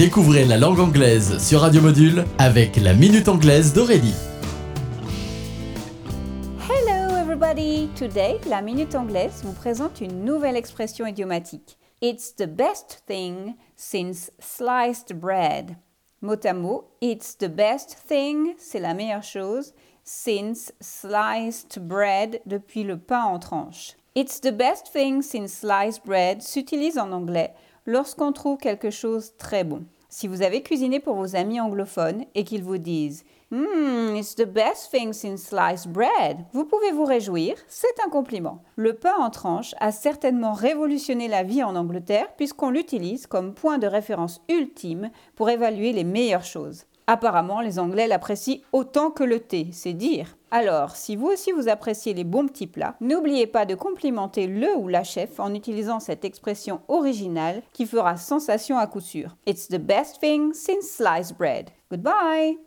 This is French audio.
Découvrez la langue anglaise sur Radio Module avec la Minute Anglaise d'Aurélie. Hello everybody! Today, la Minute Anglaise vous présente une nouvelle expression idiomatique. It's the best thing since sliced bread. Mot à mot, it's the best thing, c'est la meilleure chose, since sliced bread, depuis le pain en tranches. It's the best thing since sliced bread s'utilise en anglais lorsqu'on trouve quelque chose très bon. Si vous avez cuisiné pour vos amis anglophones et qu'ils vous disent Hmm, it's the best thing since sliced bread, vous pouvez vous réjouir, c'est un compliment. Le pain en tranche a certainement révolutionné la vie en Angleterre puisqu'on l'utilise comme point de référence ultime pour évaluer les meilleures choses. Apparemment, les Anglais l'apprécient autant que le thé, c'est dire. Alors, si vous aussi vous appréciez les bons petits plats, n'oubliez pas de complimenter le ou la chef en utilisant cette expression originale qui fera sensation à coup sûr. It's the best thing since sliced bread. Goodbye!